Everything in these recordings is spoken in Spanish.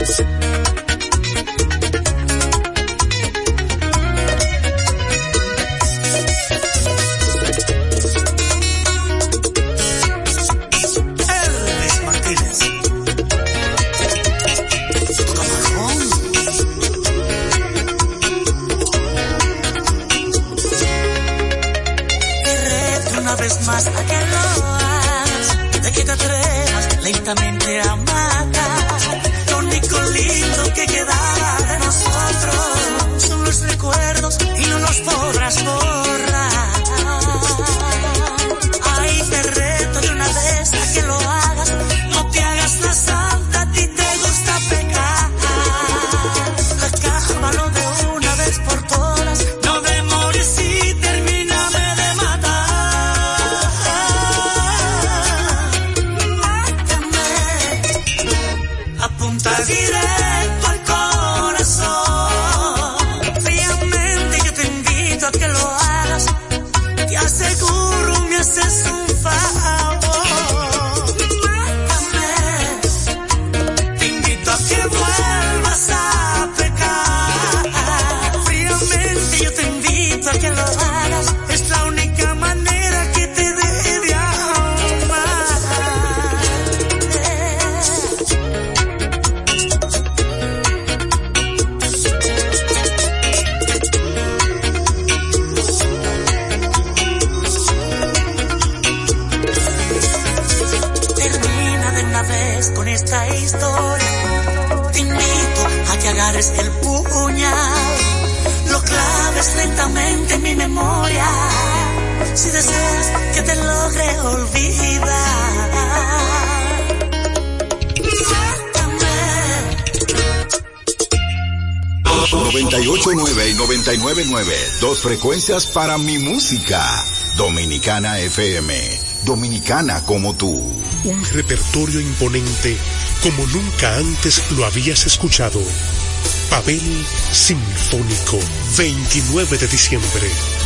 Yes. Frecuencias para mi música. Dominicana FM. Dominicana como tú. Un repertorio imponente como nunca antes lo habías escuchado. Pavel Sinfónico. 29 de diciembre.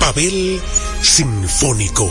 Pavel Sinfónico.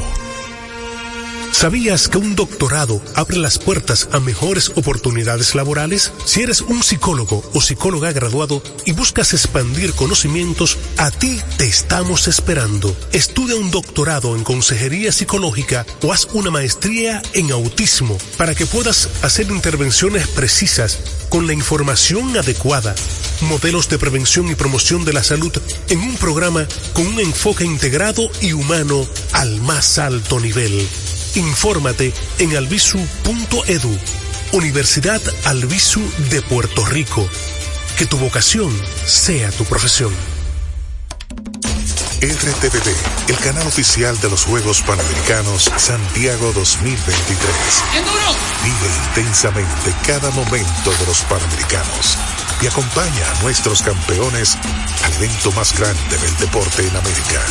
¿Sabías que un doctorado abre las puertas a mejores oportunidades laborales? Si eres un psicólogo o psicóloga graduado y buscas expandir conocimientos, a ti te estamos esperando. Estudia un doctorado en consejería psicológica o haz una maestría en autismo para que puedas hacer intervenciones precisas con la información adecuada, modelos de prevención y promoción de la salud en un programa con un enfoque integrado y humano al más alto nivel. Infórmate en albisu.edu, Universidad Albisu de Puerto Rico. Que tu vocación sea tu profesión. RTVD, el canal oficial de los Juegos Panamericanos Santiago 2023. Vive intensamente cada momento de los Panamericanos y acompaña a nuestros campeones al evento más grande del deporte en América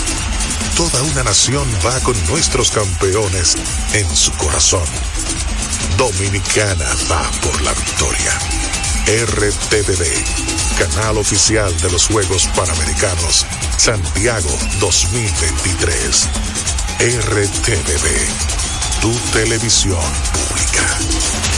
Toda una nación va con nuestros campeones en su corazón. Dominicana va por la victoria. RTVD, canal oficial de los Juegos Panamericanos, Santiago 2023. RTVD, tu televisión pública.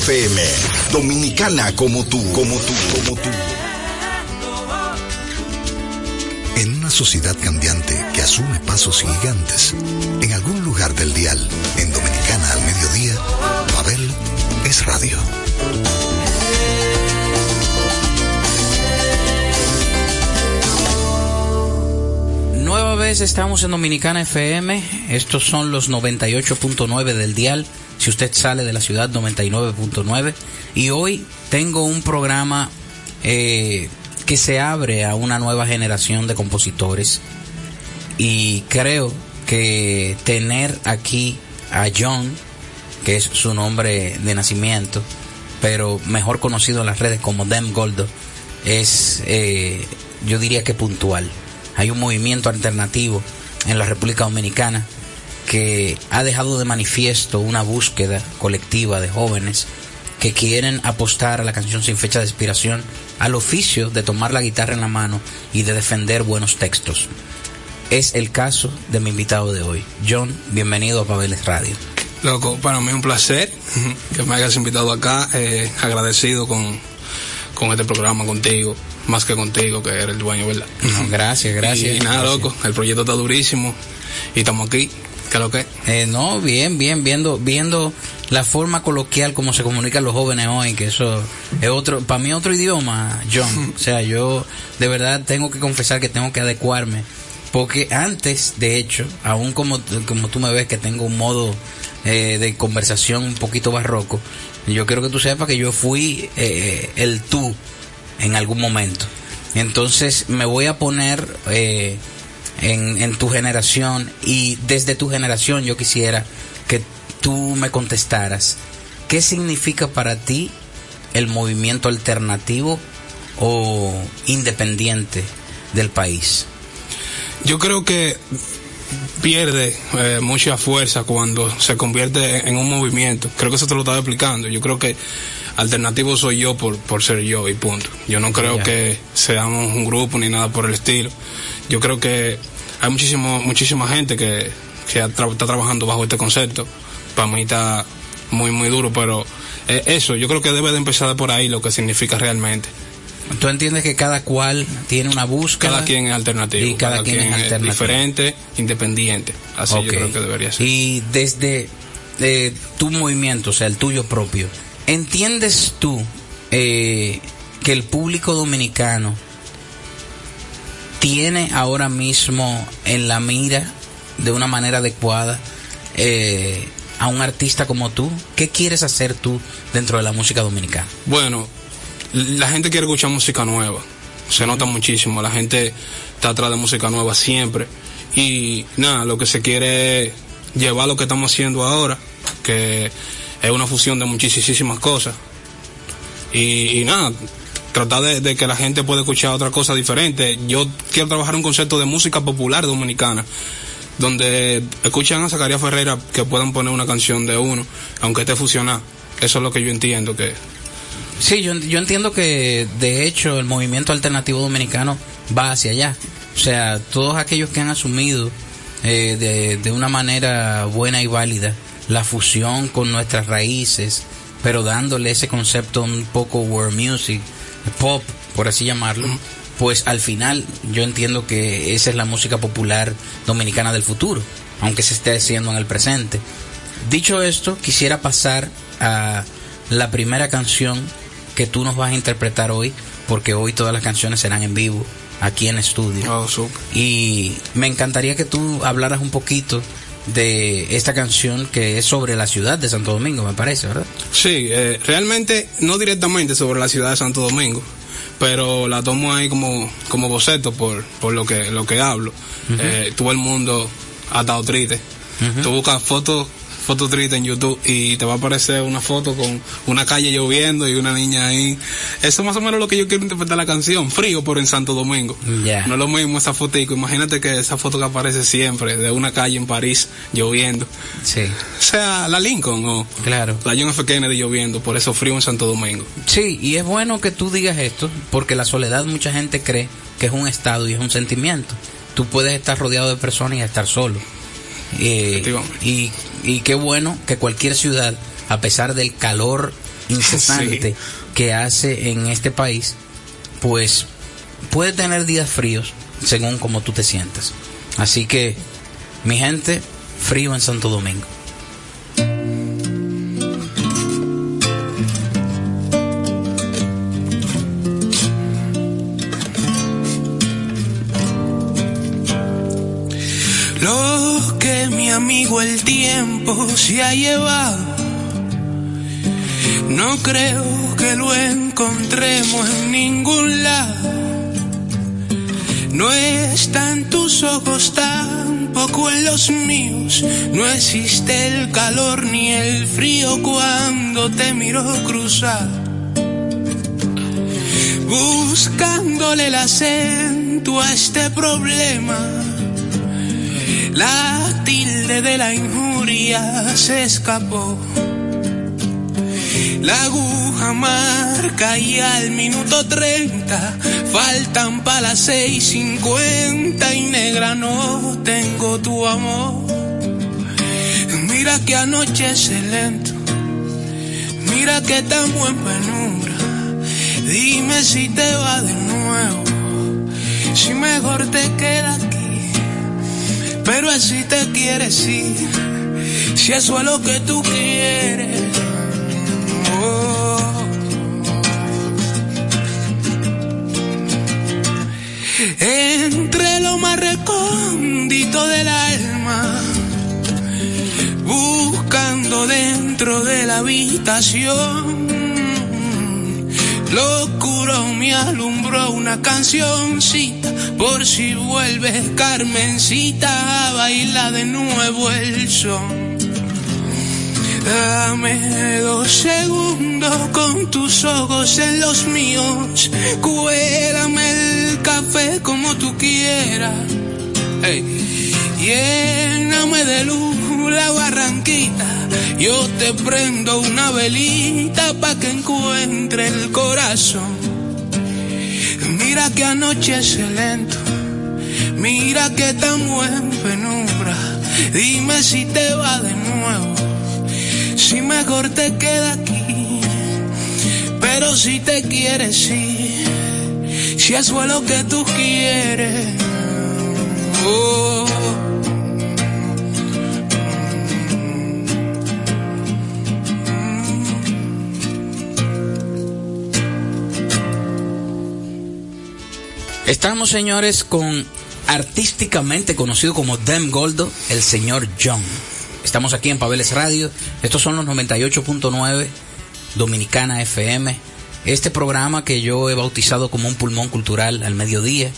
Dominicana como tú, como tú, como tú. En una sociedad cambiante que asume pasos gigantes, en algún lugar del dial, en Dominicana al mediodía, Babel es radio. Nueva vez estamos en Dominicana FM. Estos son los 98.9 del dial. Si usted sale de la ciudad, 99.9. Y hoy tengo un programa eh, que se abre a una nueva generación de compositores. Y creo que tener aquí a John, que es su nombre de nacimiento, pero mejor conocido en las redes como Dem Goldo, es, eh, yo diría que puntual. Hay un movimiento alternativo en la República Dominicana que ha dejado de manifiesto una búsqueda colectiva de jóvenes que quieren apostar a la canción sin fecha de expiración, al oficio de tomar la guitarra en la mano y de defender buenos textos. Es el caso de mi invitado de hoy. John, bienvenido a Pabeles Radio. Loco, para mí es un placer que me hayas invitado acá, eh, agradecido con, con este programa contigo, más que contigo, que eres el dueño, ¿verdad? No, gracias, gracias. Y, nada, gracias. loco, el proyecto está durísimo y estamos aquí. ¿Qué es lo que? Eh, no, bien, bien, viendo, viendo la forma coloquial como se comunican los jóvenes hoy, que eso es otro, para mí otro idioma, John. O sea, yo de verdad tengo que confesar que tengo que adecuarme, porque antes, de hecho, aún como, como tú me ves que tengo un modo eh, de conversación un poquito barroco, yo quiero que tú sepas que yo fui eh, el tú en algún momento. Entonces me voy a poner eh, en, en tu generación y desde tu generación yo quisiera que tú me contestaras qué significa para ti el movimiento alternativo o independiente del país. Yo creo que pierde eh, mucha fuerza cuando se convierte en un movimiento. Creo que eso te lo estaba explicando. Yo creo que alternativo soy yo por, por ser yo y punto. Yo no creo que seamos un grupo ni nada por el estilo. Yo creo que hay muchísimo, muchísima gente que, que tra- está trabajando bajo este concepto. Para mí está muy, muy duro, pero eh, eso, yo creo que debe de empezar por ahí lo que significa realmente. ¿Tú entiendes que cada cual tiene una búsqueda? Cada quien es alternativo. Y cada, quien, es alternativo. diferente, independiente. Así Ok. yo creo que debería ser. Y desde eh, tu movimiento, o sea, el tuyo propio, ¿entiendes tú eh, que el público dominicano tiene ahora mismo en la mira de una manera adecuada eh, a un artista como tú? ¿Qué quieres hacer tú dentro de la música dominicana? Bueno, la gente quiere escuchar música nueva. Se nota muchísimo. La gente está atrás de música nueva siempre. Y nada, lo que se quiere es llevar lo que estamos haciendo ahora, que es una fusión de muchísimas cosas. Y, y nada, tratar de, que la gente pueda escuchar otra cosa diferente. Yo quiero trabajar un concepto de música popular dominicana donde escuchan a Zacarías Ferreira que puedan poner una canción de uno, aunque esté fusionada. Eso es lo que yo entiendo que Sí, yo, yo entiendo que de hecho el movimiento alternativo dominicano va hacia allá. O sea, todos aquellos que han asumido eh, de, de una manera buena y válida la fusión con nuestras raíces, pero dándole ese concepto un poco world music, pop, por así llamarlo, pues al final yo entiendo que esa es la música popular dominicana del futuro, aunque se esté haciendo en el presente. Dicho esto, quisiera pasar a la primera canción que tú nos vas a interpretar hoy, porque hoy todas las canciones serán en vivo, aquí en estudio. Oh. Y me encantaría que tú hablaras un poquito de esta canción que es sobre la ciudad de Santo Domingo, me parece, ¿verdad? Sí, eh, realmente no directamente sobre la ciudad de Santo Domingo, pero la tomo ahí como, como boceto por, por lo que lo que hablo. Eh, todo el mundo ha estado triste. Tú buscas fotos fotos tristes en YouTube y te va a aparecer una foto con una calle lloviendo y una niña ahí. Eso es más o menos lo que yo quiero interpretar la canción. Frío, pero en Santo Domingo. Ya. No es lo mismo esa fotico. Imagínate que esa foto que aparece siempre de una calle en París lloviendo. Sí, O sea, la Lincoln o claro. la John F. Kennedy lloviendo, por eso frío en Santo Domingo. Sí, y es bueno que tú digas esto, porque la soledad mucha gente cree que es un estado y es un sentimiento. Tú puedes estar rodeado de personas y estar solo. Eh, y, y qué bueno que cualquier ciudad, a pesar del calor incesante Sí. que hace en este país, pues puede tener días fríos, según como tú te sientas. Así que, mi gente, frío en Santo Domingo. Lo que mi amigo el tiempo se ha llevado, no creo que lo encontremos en ningún lado. No está en tus ojos, tampoco en los míos. No existe el calor ni el frío cuando te miro cruzar. Buscándole el acento a este problema. La tilde de la injuria se escapó. La aguja marca y al minuto 30 faltan para las seis cincuenta y negra no tengo tu amor. Mira que anochece lento, mira que estamos en penumbra. Dime si te va de nuevo, si mejor te queda aquí, pero así te quieres ir, si eso es lo que tú quieres. Entre lo más recóndito del alma, buscando dentro de la habitación, lo oscuro me alumbró una cancioncita, por si vuelves Carmencita a bailar de nuevo el son. Dame dos segundos con tus ojos en los míos. Cuélame el café como tú quieras. Hey. Lléname de luz la barranquita. Yo te prendo una velita pa' que encuentre el corazón. Mira que anochece lento. Mira que estamos en penumbra. Dime si te va de nuevo si mejor te queda aquí. Pero si te quieres ir, si eso es lo que tú quieres. Oh. Estamos, señores, con artísticamente conocido como Dem Goldo, el señor John. Estamos aquí en Pabeles Radio. Estos son los 98.9 Dominicana FM. Este programa que yo he bautizado como un pulmón cultural al mediodía.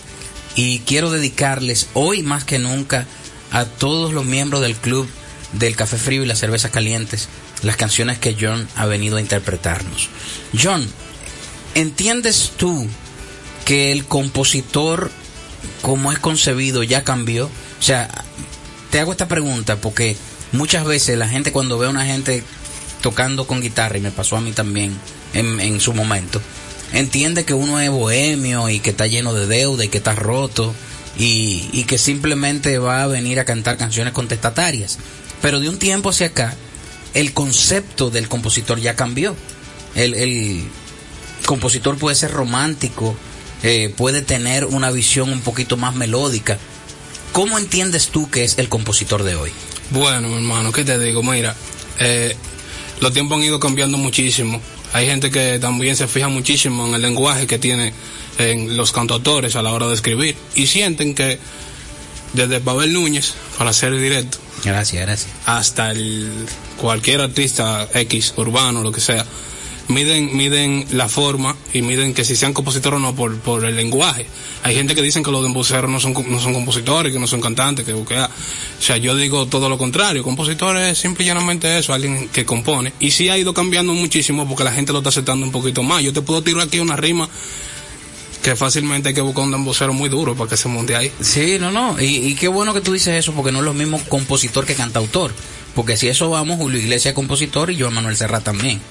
Y quiero dedicarles hoy más que nunca a todos los miembros del club del café frío y las cervezas calientes las canciones que John ha venido a interpretarnos. John, ¿entiendes tú que el compositor como es concebido ya cambió? O sea, te hago esta pregunta porque muchas veces la gente cuando ve a una gente tocando con guitarra, y me pasó a mí también en, en su momento, entiende que uno es bohemio y que está lleno de deuda y que está roto y, y que simplemente va a venir a cantar canciones contestatarias. Pero de un tiempo hacia acá, el concepto del compositor ya cambió. El, el compositor puede ser romántico, eh, puede tener una visión un poquito más melódica. ¿Cómo entiendes tú que es el compositor de hoy? Bueno, mi hermano, ¿qué te digo? Mira, eh, los tiempos han ido cambiando muchísimo. Hay gente que también se fija muchísimo en el lenguaje que tienen en los cantautores a la hora de escribir y sienten que desde Babel Núñez, para ser directo, Gracias, gracias. hasta el cualquier artista X, urbano, lo que sea, miden, miden la forma y miden que si sean compositores o no por, por el lenguaje. Hay gente que dicen que los embuceros no son, no son compositores, que no son cantantes, que, que o sea, yo digo todo lo contrario, compositor es simple y llanamente eso, alguien que compone. Y sí ha ido cambiando muchísimo porque la gente lo está aceptando un poquito más. Yo te puedo tirar aquí una rima que fácilmente hay que buscar un embocero muy duro para que se monte ahí. Sí, no, no. Y, qué bueno que tú dices eso, porque no es lo mismo compositor que cantautor. Porque si eso vamos, Julio Iglesias es compositor y yo Manuel Serrat también.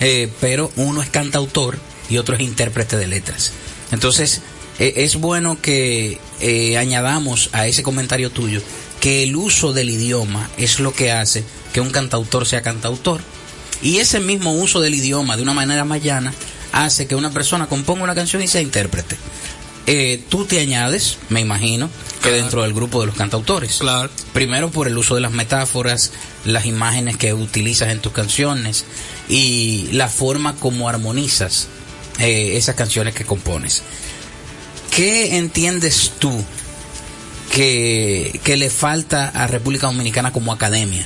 Eh, pero uno es cantautor y otro es intérprete de letras. Entonces, eh, es bueno que eh, añadamos a ese comentario tuyo que el uso del idioma es lo que hace que un cantautor sea cantautor. Y ese mismo uso del idioma de una manera más llana hace que una persona componga una canción y sea intérprete. eh, tú te añades, me imagino, que dentro del grupo de los cantautores. Claro. Primero por el uso de las metáforas, las imágenes que utilizas en tus canciones y la forma como armonizas eh, esas canciones que compones. ¿Qué entiendes tú que, que le falta a República Dominicana como academia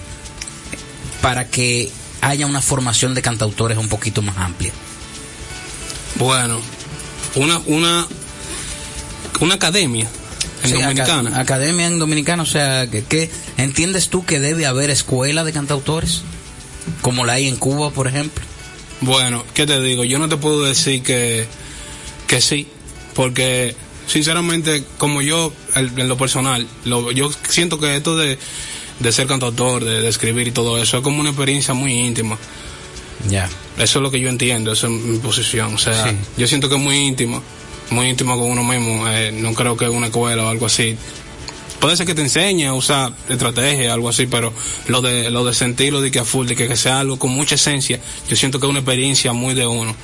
para que haya una formación de cantautores un poquito más amplia? Bueno, una, una, una academia en Sí, Dominicana. aca- academia en Dominicana, o sea, que, que- ¿entiendes tú que debe haber escuela de cantautores? Como la hay en Cuba, por ejemplo. Bueno, ¿qué te digo? Yo no te puedo decir que, que sí, porque sinceramente, como yo, en lo personal, lo- yo siento que esto de, de ser cantautor, de, de escribir y todo eso, es como una experiencia muy íntima. Ya. Eso es lo que yo entiendo, esa es mi posición. O sea, Sí. yo siento que es muy íntimo, muy íntimo con uno mismo. eh, no creo que una escuela o algo así. Puede ser que te enseñe a usar estrategia, algo así, pero lo de, lo de sentirlo, de que a full, de que, que sea algo con mucha esencia, yo siento que es una experiencia muy de uno.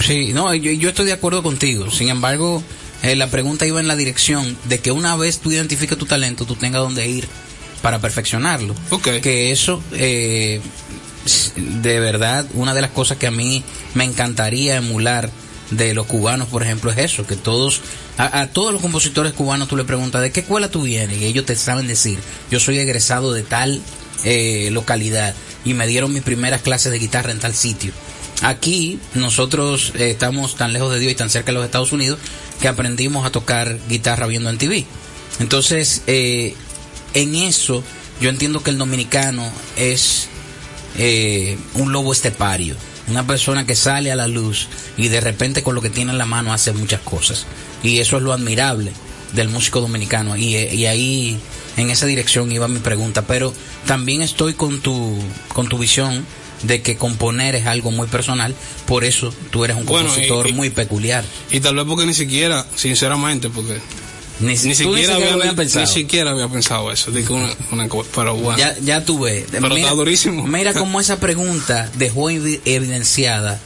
Sí, no, yo, yo estoy de acuerdo contigo. Sin embargo, eh, la pregunta iba en la dirección de que una vez tú identifiques tu talento, tú tengas dónde ir para perfeccionarlo. Que eso, eh, de verdad, una de las cosas que a mí me encantaría emular de los cubanos, por ejemplo, es eso, que todos, a, todos los compositores cubanos tú le preguntas, ¿de qué escuela tú vienes? Y ellos te saben decir, yo soy egresado de tal eh, localidad y me dieron mis primeras clases de guitarra en tal sitio. Aquí nosotros eh, estamos tan lejos de Dios y tan cerca de los Estados Unidos que aprendimos a tocar guitarra viendo en TV. Entonces, eh, en eso yo entiendo que el dominicano es eh, un lobo estepario, una persona que sale a la luz y de repente con lo que tiene en la mano hace muchas cosas. Y eso es lo admirable del músico dominicano. Y, eh, y ahí, en esa dirección iba mi pregunta. Pero también estoy con tu, con tu visión de que componer es algo muy personal, por eso tú eres un Bueno, compositor y- y- muy peculiar. Y tal vez porque ni siquiera, sinceramente, porque Ni, ni ni siquiera, siquiera había, ni pensado. siquiera había pensado eso. de que una, una pero bueno. Ya, ya tú ves. Pero está durísimo. Mira cómo esa pregunta dejó evi- evidenciada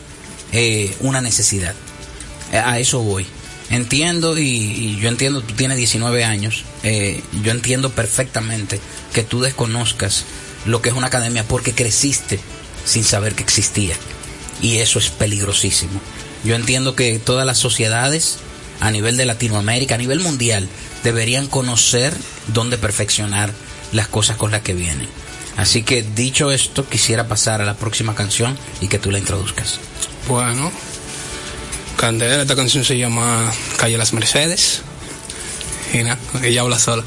eh, una necesidad. Eh, A eso voy. Entiendo y, y yo entiendo, tú tienes 19 años, eh, yo entiendo perfectamente que tú desconozcas lo que es una academia porque creciste sin saber que existía. Y eso es peligrosísimo. Yo entiendo que todas las sociedades a nivel de Latinoamérica, a nivel mundial, deberían conocer dónde perfeccionar las cosas con las que vienen. Así que dicho esto, quisiera pasar a la próxima canción y que tú la introduzcas. Bueno, Candela, esta canción se llama Calle Las Mercedes. Y nada, ella habla sola.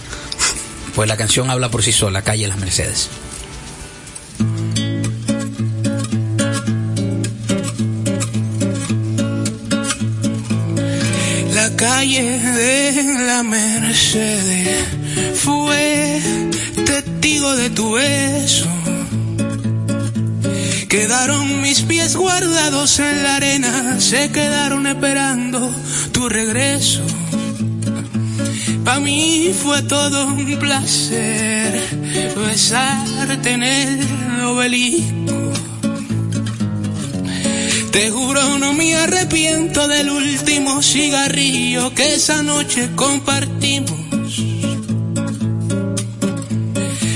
Pues la canción habla por sí sola, Calle Las Mercedes. De la Mercedes fue testigo de tu beso. Quedaron mis pies guardados en la arena, se quedaron esperando tu regreso. Para mí fue todo un placer besarte en el obelisco. Te juro no me arrepiento del último cigarrillo que esa noche compartimos.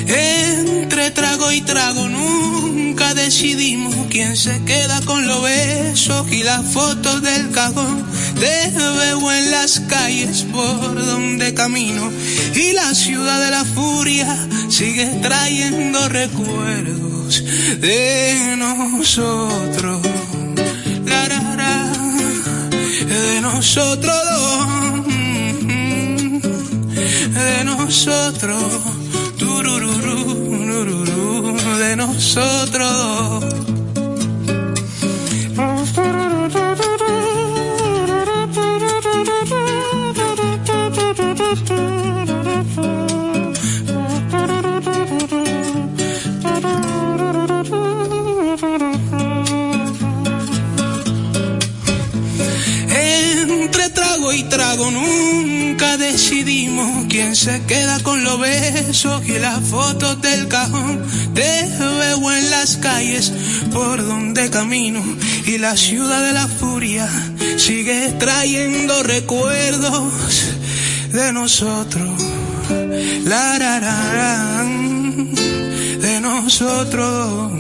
Entre trago y trago nunca decidimos quién se queda con los besos y las fotos del cajón. Te veo en las calles por donde camino y la ciudad de la furia sigue trayendo recuerdos de nosotros. Nosotros de nosotros, de nosotros. Nunca decidimos quien se queda con los besos y las fotos del cajón. Te veo en las calles por donde camino y la ciudad de la furia sigue trayendo recuerdos de nosotros. La, de nosotros.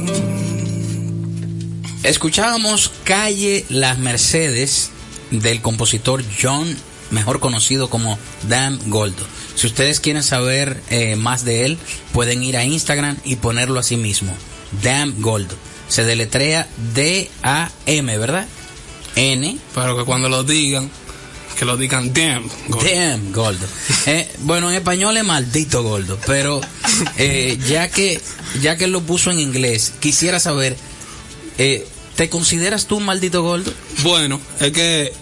Escuchábamos Calle Las Mercedes del compositor John, mejor conocido como Dan Goldo. Si ustedes quieren saber eh, más de él, pueden ir a Instagram y ponerlo así mismo. Dan Goldo. Se deletrea D-A-M, ¿verdad? N. Pero que cuando lo digan, que lo digan damn Goldo. Damn Goldo. Eh, bueno, en español es maldito Goldo, pero eh, ya que ya que lo puso en inglés, quisiera saber, ¿te consideras tú un maldito Goldo? Bueno, es que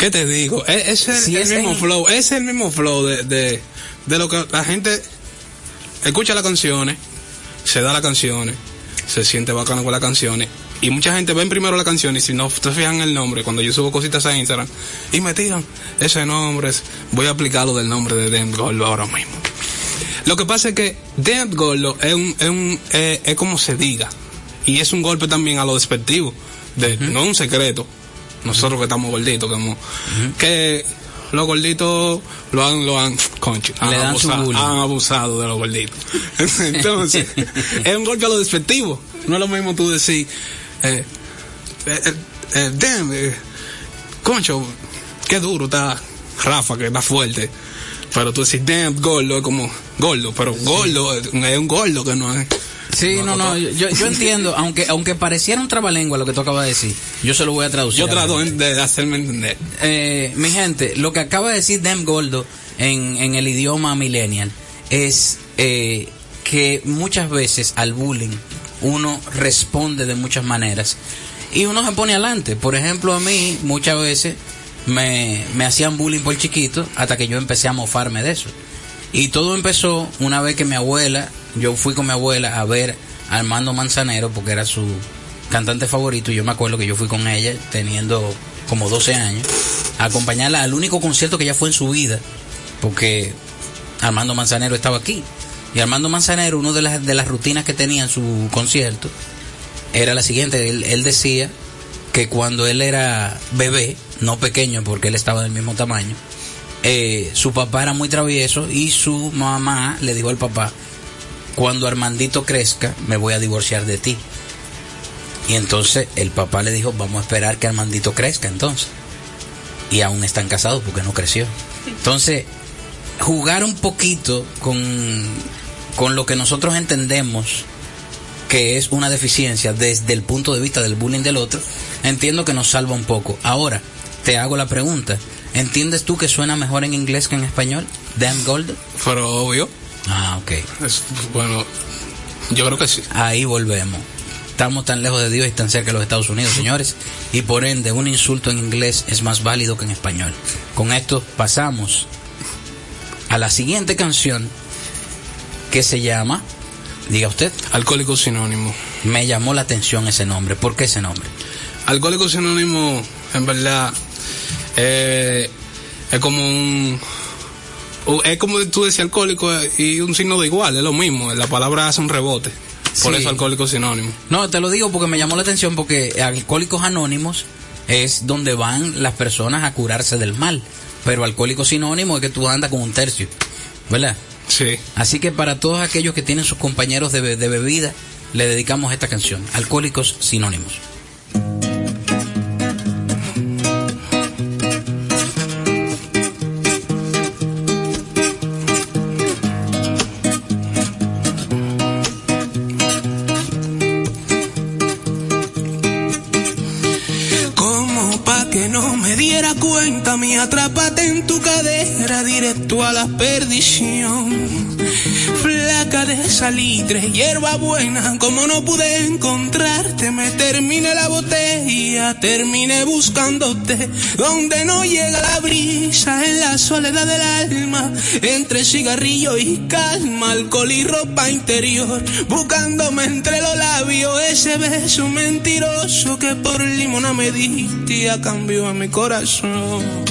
¿Qué te digo? Es, el, mismo flow, es el mismo flow de, de, lo que la gente escucha las canciones, se da las canciones, se siente bacano con las canciones. Y mucha gente ven primero la canción y si no te fijan el nombre, cuando yo subo cositas a Instagram, y me tiran ese nombre, voy a aplicarlo del nombre de Dent Gordo ahora mismo. Lo que pasa es que Dent Gordo es, un, es, un, es, como se diga. Y es un golpe también a lo despectivo. De, No es un secreto nosotros que estamos gorditos, que, que los gorditos lo han, lo han, concho, han, abusado, han abusado de los gorditos. Entonces, es un golpe a lo despectivo. No es lo mismo tú decir, eh, eh, eh, eh damn, eh, concho, qué duro está Rafa, que está fuerte. Pero tú decís, damn, gordo, es como gordo, pero gordo es un gordo que no es Sí, no, no, yo, yo entiendo, aunque aunque pareciera un trabalengua lo que tú acabas de decir, yo se lo voy a traducir. Yo trato de hacerme entender. Eh, mi gente, lo que acaba de decir Dem Goldo en, en el idioma millennial es eh, que muchas veces al bullying uno responde de muchas maneras y uno se pone adelante. Por ejemplo, a mí muchas veces me, me hacían bullying por chiquito hasta que yo empecé a mofarme de eso. Y todo empezó una vez que mi abuela yo fui con mi abuela a ver a Armando Manzanero porque era su cantante favorito y yo me acuerdo que yo fui con ella teniendo como 12 años a acompañarla al único concierto que ella fue en su vida porque Armando Manzanero estaba aquí. Y Armando Manzanero una de las, de las rutinas que tenía en su concierto era la siguiente él, él decía que cuando él era bebé no pequeño porque él estaba del mismo tamaño eh, su papá era muy travieso y su mamá le dijo al papá cuando Armandito crezca, me voy a divorciar de ti. Y entonces el papá le dijo, vamos a esperar que Armandito crezca entonces. Y aún están casados porque no creció. Entonces, jugar un poquito con, con lo que nosotros entendemos que es una deficiencia desde el punto de vista del bullying del otro, entiendo que nos salva un poco. Ahora, te hago la pregunta. ¿Entiendes tú que suena mejor en inglés que en español? Dan Gold. Pero obvio. Ah, ok. bueno, yo creo que sí. Ahí volvemos. Estamos tan lejos de Dios y tan cerca de los Estados Unidos, señores. Y por ende, un insulto en inglés es más válido que en español. Con esto pasamos a la siguiente canción que se llama, diga usted. Alcohólico Sinónimo. Me llamó la atención ese nombre. ¿Por qué ese nombre? Alcohólico Sinónimo, en verdad, eh, es como un es como tú decías alcohólico y un signo de igual, es lo mismo, la palabra hace un rebote. Por eso alcohólico sinónimo. No, te lo digo porque me llamó la atención porque alcohólicos anónimos es donde van las personas a curarse del mal, pero alcohólico sinónimo es que tú andas con un tercio, ¿verdad? Sí. Así que para todos aquellos que tienen sus compañeros de, de bebida, le dedicamos esta canción, Alcohólicos Sinónimos. Atrápate en tu cadera directo a la perdición. Flaca de salitre, hierba buena, como no pude encontrarte, me terminé la botella, terminé buscándote, donde no llega la brisa, en la soledad del alma, entre cigarrillo y calma, alcohol y ropa interior, buscándome entre los labios ese beso mentiroso que por limona me diste a cambio a mi corazón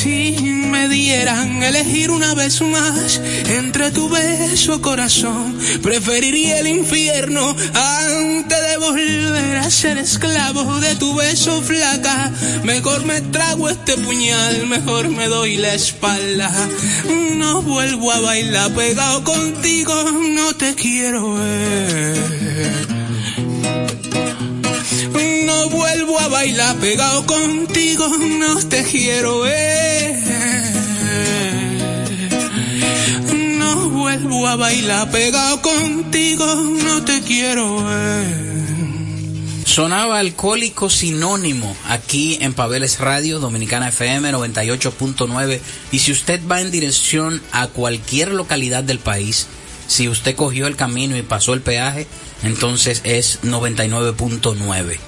Si me dieran elegir una vez más entre tu beso corazón, preferiría el infierno antes de volver a ser esclavo de tu beso flaca. Mejor me trago este puñal, mejor me doy la espalda. No vuelvo a bailar pegado contigo, no te quiero ver no vuelvo a bailar pegado contigo, no te quiero ver. No vuelvo a bailar pegado contigo, no te quiero ver. Sonaba Alcohólico Sinónimo aquí en Pabeles Radio, Dominicana FM 98.9. Y si usted va en dirección a cualquier localidad del país, si usted cogió el camino y pasó el peaje, entonces es 99.9.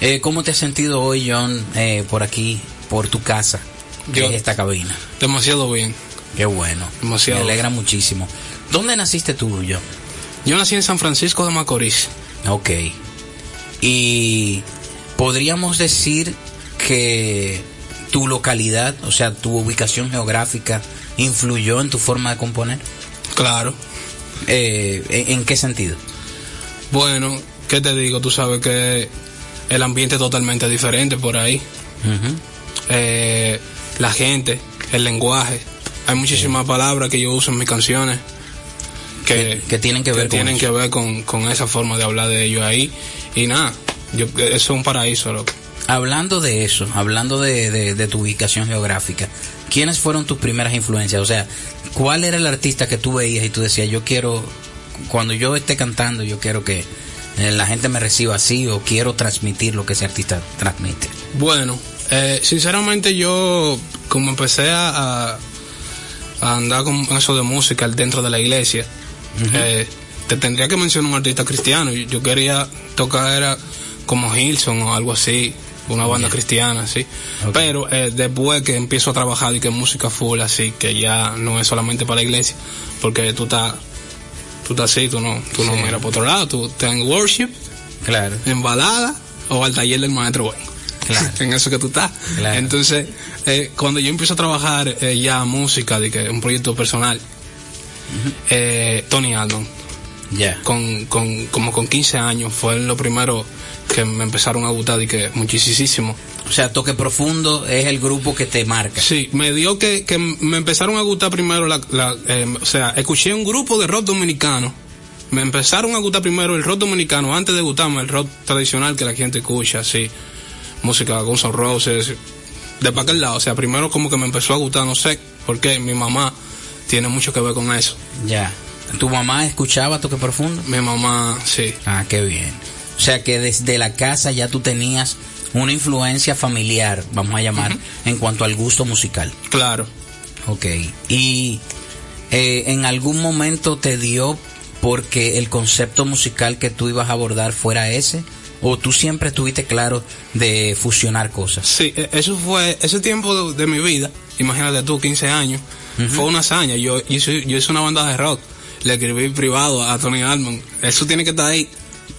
Eh, ¿Cómo te has sentido hoy, John, eh, por aquí, por tu casa, en esta cabina? Demasiado bien. Qué bueno. Demasiado. Me alegra muchísimo. ¿Dónde naciste tú, John? Yo nací en San Francisco de Macorís. Ok. Y podríamos decir que tu localidad, o sea, tu ubicación geográfica, influyó en tu forma de componer. Claro. Eh, ¿en, ¿En qué sentido? Bueno, ¿qué te digo? Tú sabes que el ambiente totalmente diferente por ahí. eh, la gente, el lenguaje. Hay muchísimas palabras que yo uso en mis canciones que, que tienen que ver, tienen con, que ver con, con, esa forma de hablar de ellos ahí. Y nada, yo, eso es un paraíso, loco. Hablando de eso, hablando de, de, de, tu ubicación geográfica, ¿quiénes fueron tus primeras influencias? O sea, ¿cuál era el artista que tú veías y tú decías, yo quiero, cuando yo esté cantando, yo quiero que la gente me reciba así o quiero transmitir lo que ese artista transmite? Bueno, eh, sinceramente yo, como empecé a, a, andar con eso de música dentro de la iglesia, uh -huh. eh, te tendría que mencionar un artista cristiano. Yo, quería tocar era como Hilson o algo así, una banda yeah. cristiana. Okay. Pero eh, después que empiezo a trabajar y que música full, así, que ya no es solamente para la iglesia, porque tú estás tú estás así, tú no, tú sí. no miras por otro lado, tú estás en worship, claro. en balada o al taller del maestro bueno. Claro. en eso que tú estás. Claro. Entonces, eh, cuando yo empiezo a trabajar eh, ya música, de que un proyecto personal, uh -huh. eh, Tony Alman, yeah. con, con, como con 15 años, fue lo primero que me empezaron a gustar y que muchísimo. O sea, Toque Profundo es el grupo que te marca. Sí, me dio que, que me empezaron a gustar primero, la, la eh, o sea, escuché un grupo de rock dominicano. Me empezaron a gustar primero el rock dominicano antes de gustarme el rock tradicional que la gente escucha, así. Música Guns N' Roses, de para aquel lado. O sea, primero como que me empezó a gustar, no sé por qué, mi mamá tiene mucho que ver con eso. Ya. ¿Tu mamá escuchaba Toque Profundo? Mi mamá, sí. Ah, qué bien. O sea que desde la casa ya tú tenías una influencia familiar, vamos a llamar, uh -huh. en cuanto al gusto musical. Claro. Ok. Y eh, en algún momento te dio porque el concepto musical que tú ibas a abordar fuera ese, o tú siempre estuviste claro de fusionar cosas. Sí, eso fue ese tiempo de, de mi vida. Imagínate tú, 15 años, uh -huh. fue una hazaña. Yo, yo, hice, yo hice una banda de rock, le escribí privado a Tony Almond. Eso tiene que estar ahí.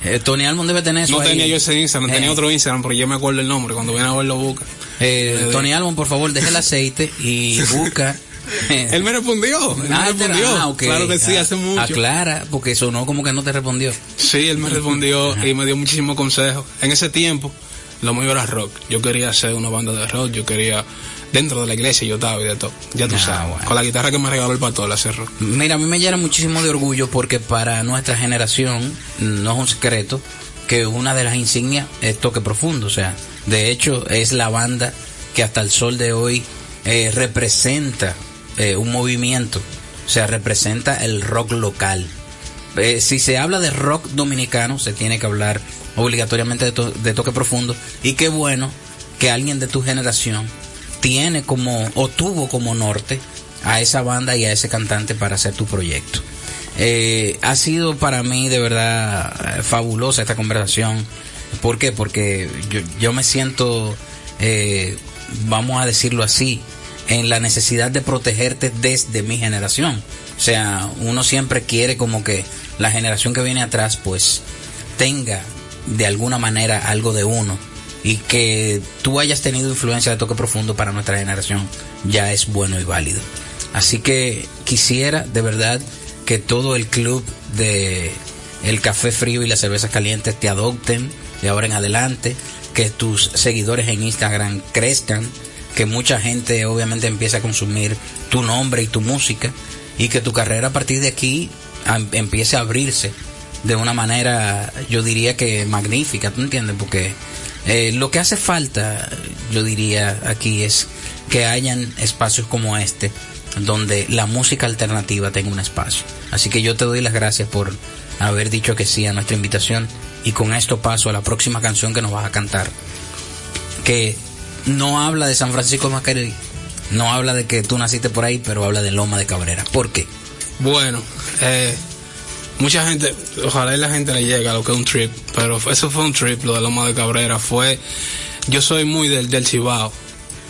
Eh, Tony Almond debe tener eso No ahí. tenía yo ese Instagram, eh. tenía otro Instagram, pero yo me acuerdo el nombre. Cuando viene a verlo, busca. Eh, Tony Almond, por favor, deje el aceite y busca. él me respondió. Él ah, me respondió. Ah, okay. Claro que sí, ah, hace mucho. Aclara, porque sonó como que no te respondió. Sí, él me respondió y me dio muchísimos consejos. En ese tiempo, lo mío era rock. Yo quería hacer una banda de rock, yo quería dentro de la iglesia yo estaba y de todo. Ya tú ah, sabes. Bueno. Con la guitarra que me regaló el pastor, hacer rock. Mira, a mí me llena muchísimo de orgullo porque para nuestra generación no es un secreto que una de las insignias es Toque Profundo. O sea, de hecho, es la banda que hasta el sol de hoy eh, representa eh, un movimiento. O sea, representa el rock local. Eh, si se habla de rock dominicano, se tiene que hablar obligatoriamente de, to de toque profundo. Y qué bueno que alguien de tu generación tiene como o tuvo como norte a esa banda y a ese cantante para hacer tu proyecto. Eh, ha sido para mí de verdad fabulosa esta conversación. ¿Por qué? Porque yo, yo me siento, eh, vamos a decirlo así, en la necesidad de protegerte desde mi generación. O sea, uno siempre quiere como que la generación que viene atrás pues tenga de alguna manera algo de uno y que tú hayas tenido influencia de toque profundo para nuestra generación ya es bueno y válido. Así que quisiera de verdad que todo el club de el café frío y las cervezas calientes te adopten de ahora en adelante, que tus seguidores en Instagram crezcan, que mucha gente obviamente empiece a consumir tu nombre y tu música y que tu carrera a partir de aquí empiece a abrirse de una manera, yo diría que magnífica, ¿tú entiendes? Porque eh, lo que hace falta, yo diría aquí, es que hayan espacios como este, donde la música alternativa tenga un espacio. Así que yo te doy las gracias por haber dicho que sí a nuestra invitación y con esto paso a la próxima canción que nos vas a cantar, que no habla de San Francisco de no habla de que tú naciste por ahí, pero habla de Loma de Cabrera. ¿Por qué? Bueno, eh, mucha gente, ojalá y la gente le llegue a lo que es un trip, pero eso fue un trip, lo de Loma de Cabrera. Fue, yo soy muy del, del Cibao.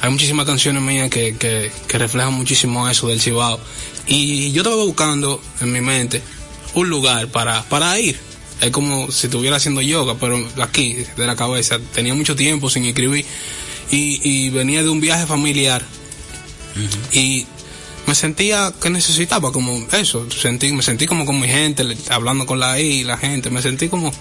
Hay muchísimas canciones mías que, que, que reflejan muchísimo eso del Cibao. Y yo estaba buscando en mi mente un lugar para, para ir. Es como si estuviera haciendo yoga, pero aquí, de la cabeza. Tenía mucho tiempo sin escribir. Y, y venía de un viaje familiar. Y me sentía que necesitaba como eso, sentí, me sentí como con mi gente, hablando con la I, la gente, me sentí como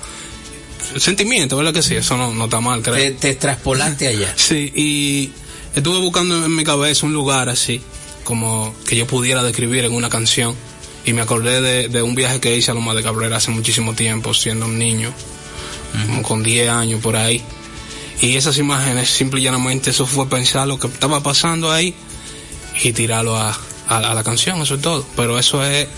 sentimiento, ¿verdad que sí? Eso no, no está mal, creo. Te, te traspolaste allá. Sí, y estuve buscando en mi cabeza un lugar así, como que yo pudiera describir en una canción, y me acordé de, de un viaje que hice a Loma de Cabrera hace muchísimo tiempo, siendo un niño, como con 10 años por ahí. Y esas imágenes, simple y llanamente, eso fue pensar lo que estaba pasando ahí y tirarlo a, a, a la canción, eso es todo. Pero eso es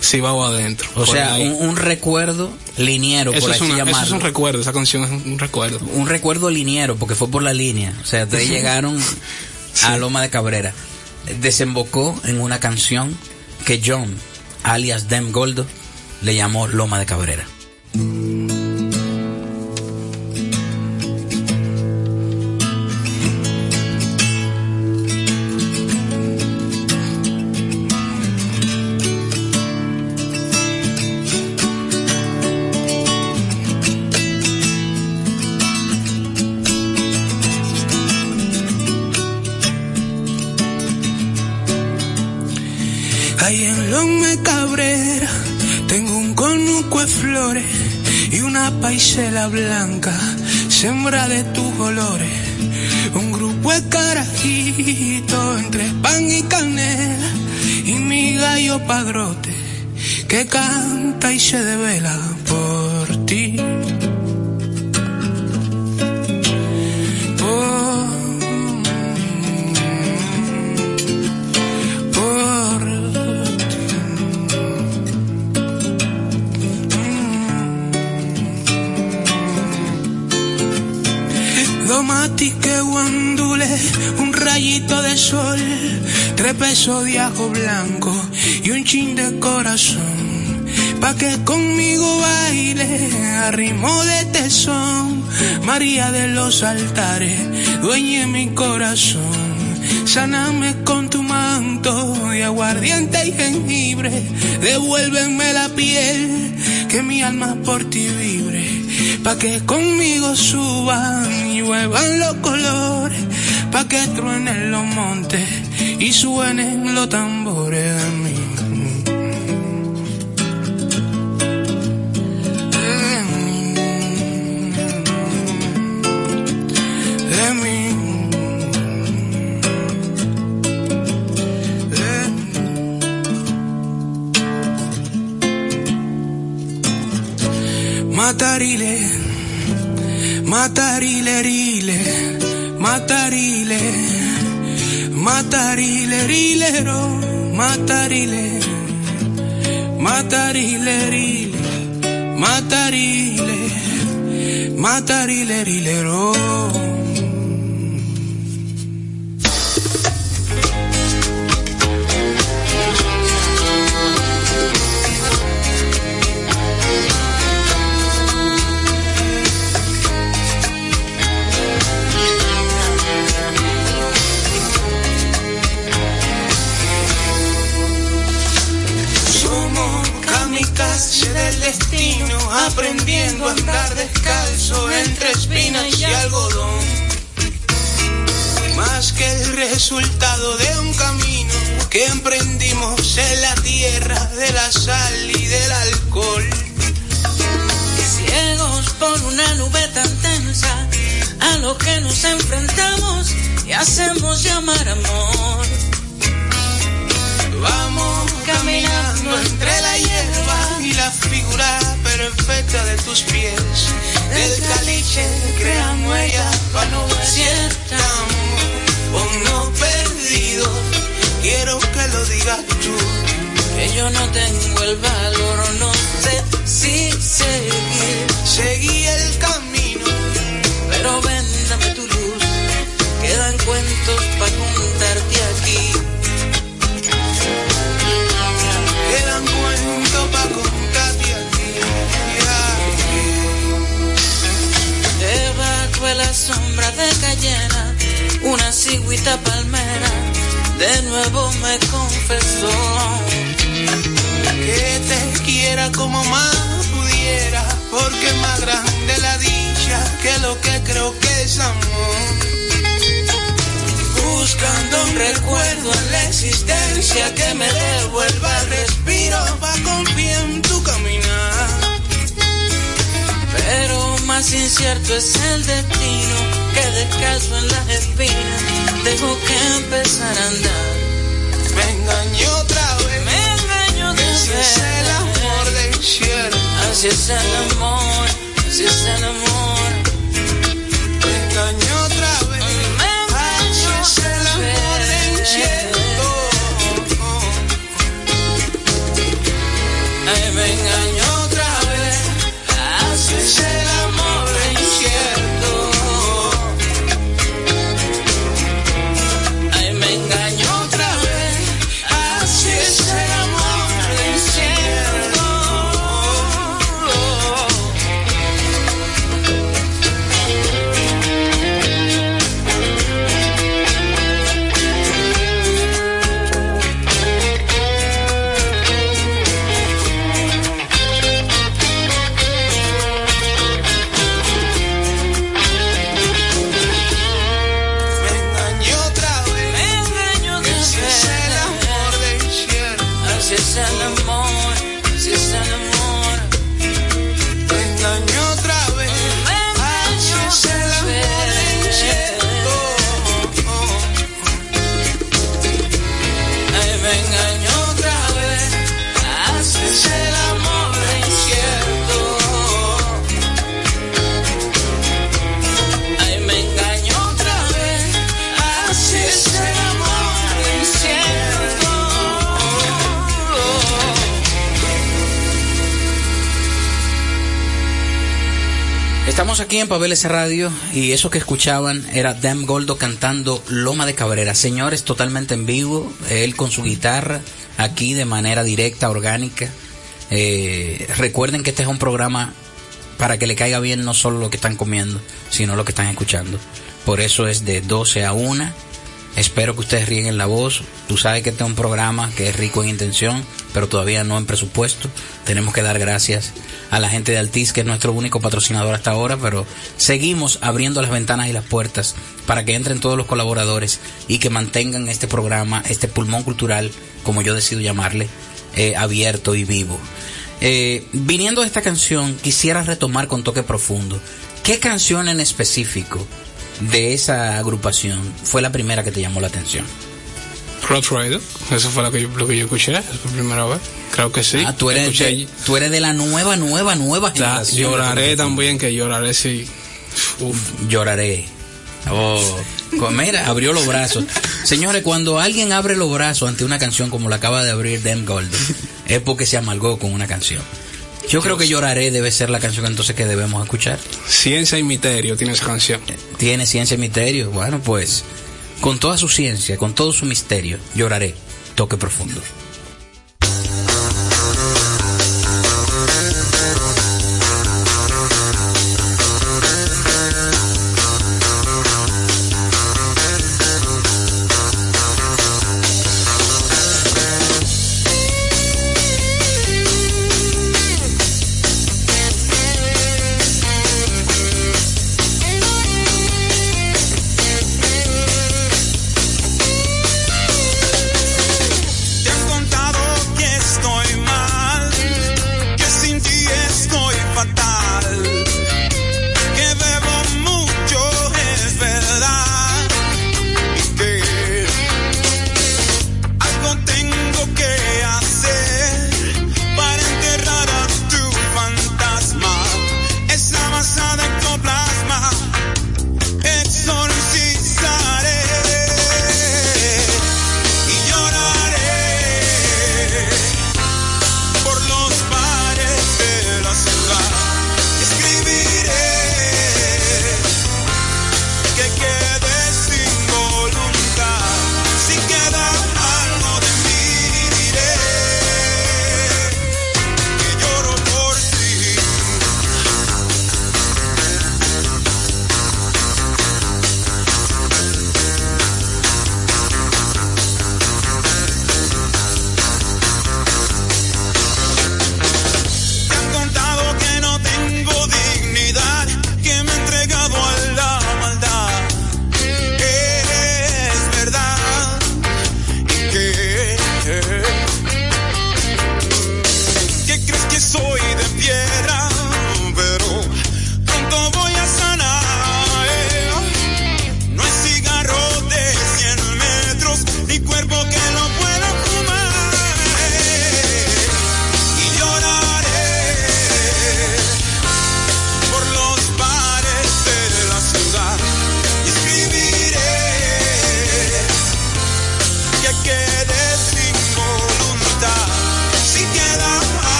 si va adentro. O sea, un, un, recuerdo liniero, eso por es una, llamarlo. Eso es un recuerdo, esa canción es un recuerdo. Un recuerdo liniero, porque fue por la línea. O sea, ustedes llegaron sí. a Loma de Cabrera. Desembocó en una canción que John, alias Dem Goldo, le llamó Loma de Cabrera. Paisela blanca, sembra de tus olores. Un grupo de carajitos entre pan y canela y mi gallo padrote que canta y se devela por ti. Domatique guandule, un rayito de sol, tres pesos de ajo blanco y un chin de corazón. Pa' que conmigo baile a ritmo de tesón, María de los altares, dueñe mi corazón. Sáname con tu manto de aguardiente y jengibre, devuélveme la piel, que mi alma por ti vibre, pa' que conmigo suban y lluevan los colores, pa' que truenen los montes y suenen los tambores de mí. De mí. Matarile, matarilerile, matarile, matarilerilero, matarile, matarilerile, matarile, matarilerilero. kamikaze aprendiendo a andar descalzo entre espinas y algodón. Más que el resultado de un camino que emprendimos en la tierra de la sal y del alcohol. Ciegos por una nube tan tensa, a lo que nos enfrentamos y hacemos llamar amor. Vamos caminando entre la hierba y la figura perfecta de tus pies. Del caliche crean huella para no estamos o no perdidos. Quiero que lo digas tú. Que yo no tengo el valor, no sé si seguir. Seguí el camino, pero véndame tu luz. Quedan cuentos para contarte la sombra de Cayena, una cigüita palmera de nuevo me confesó que te quiera como más pudiera, porque más grande la dicha que lo que creo que es amor. Buscando un recuerdo en la existencia que me devuelva el respiro, va confiar en tu caminar. Más incierto es el destino que descalzo en las espinas tengo que empezar a andar. Me engañó otra vez, Me engaño de así es el amor del cielo. Así es el amor, así es el amor. Me engañó otra vez, así es el amor del cielo. Ay, me engañó Pabeles Radio y eso que escuchaban era Dan Goldo cantando Loma de Cabrera. Señores, totalmente en vivo, él con su guitarra, aquí de manera directa, orgánica. Eh, recuerden que este es un programa para que le caiga bien no solo lo que están comiendo, sino lo que están escuchando. Por eso es de 12 a 1. Espero que ustedes rieguen la voz. Tú sabes que este es un programa que es rico en intención, pero todavía no en presupuesto. Tenemos que dar gracias a la gente de Altiz, que es nuestro único patrocinador hasta ahora, pero seguimos abriendo las ventanas y las puertas para que entren todos los colaboradores y que mantengan este programa, este pulmón cultural, como yo decido llamarle, eh, abierto y vivo. Eh, viniendo a esta canción, quisiera retomar con toque profundo. ¿Qué canción en específico de esa agrupación fue la primera que te llamó la atención? Road Rider, eso fue lo que yo, lo que yo escuché por primera vez. Creo que sí. Ah, tú eres, de, tú eres de la nueva, nueva, nueva generación. lloraré también, que lloraré sí. Uf. Lloraré. Oh, mira, abrió los brazos. Señores, cuando alguien abre los brazos ante una canción como la acaba de abrir Dem Golden, es porque se amalgó con una canción. Yo creo que Lloraré debe ser la canción entonces que debemos escuchar. Ciencia y misterio tiene esa canción. Tiene ciencia y misterio. Bueno, pues, con toda su ciencia, con todo su misterio, Lloraré, toque profundo.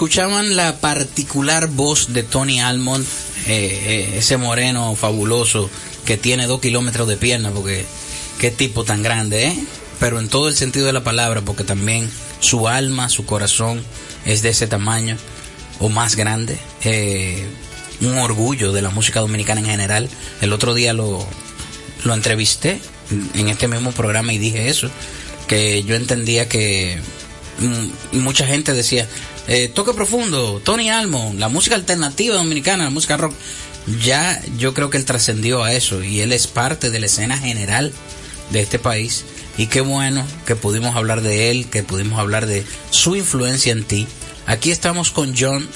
Escuchaban la particular voz de Tony Almond, eh, eh, ese moreno fabuloso que tiene dos kilómetros de pierna, porque qué tipo tan grande, ¿eh? Pero en todo el sentido de la palabra, porque también su alma, su corazón es de ese tamaño o más grande. Un orgullo de la música dominicana en general. El otro día lo, lo entrevisté en este mismo programa y dije eso, que yo entendía que mm, mucha gente decía, eh, toque profundo, Tony Almo, la música alternativa dominicana, la música rock. Ya yo creo que él trascendió a eso y él es parte de la escena general de este país. Y qué bueno que pudimos hablar de él, que pudimos hablar de su influencia en ti. Aquí estamos con John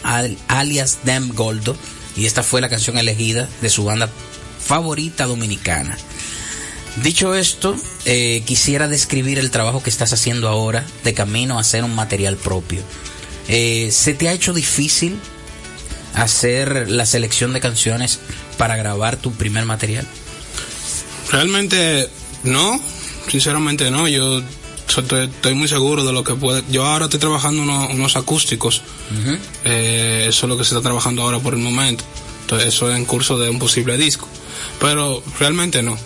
alias Dem Goldo y esta fue la canción elegida de su banda favorita dominicana. Dicho esto, eh, quisiera describir el trabajo que estás haciendo ahora de camino a hacer un material propio. Eh, ¿Se te ha hecho difícil hacer la selección de canciones para grabar tu primer material? Realmente no, sinceramente no. Yo estoy, muy seguro de lo que puede. Yo ahora estoy trabajando unos, acústicos. Eh, eso es lo que se está trabajando ahora por el momento. Entonces, eso es en curso de un posible disco. Pero realmente no.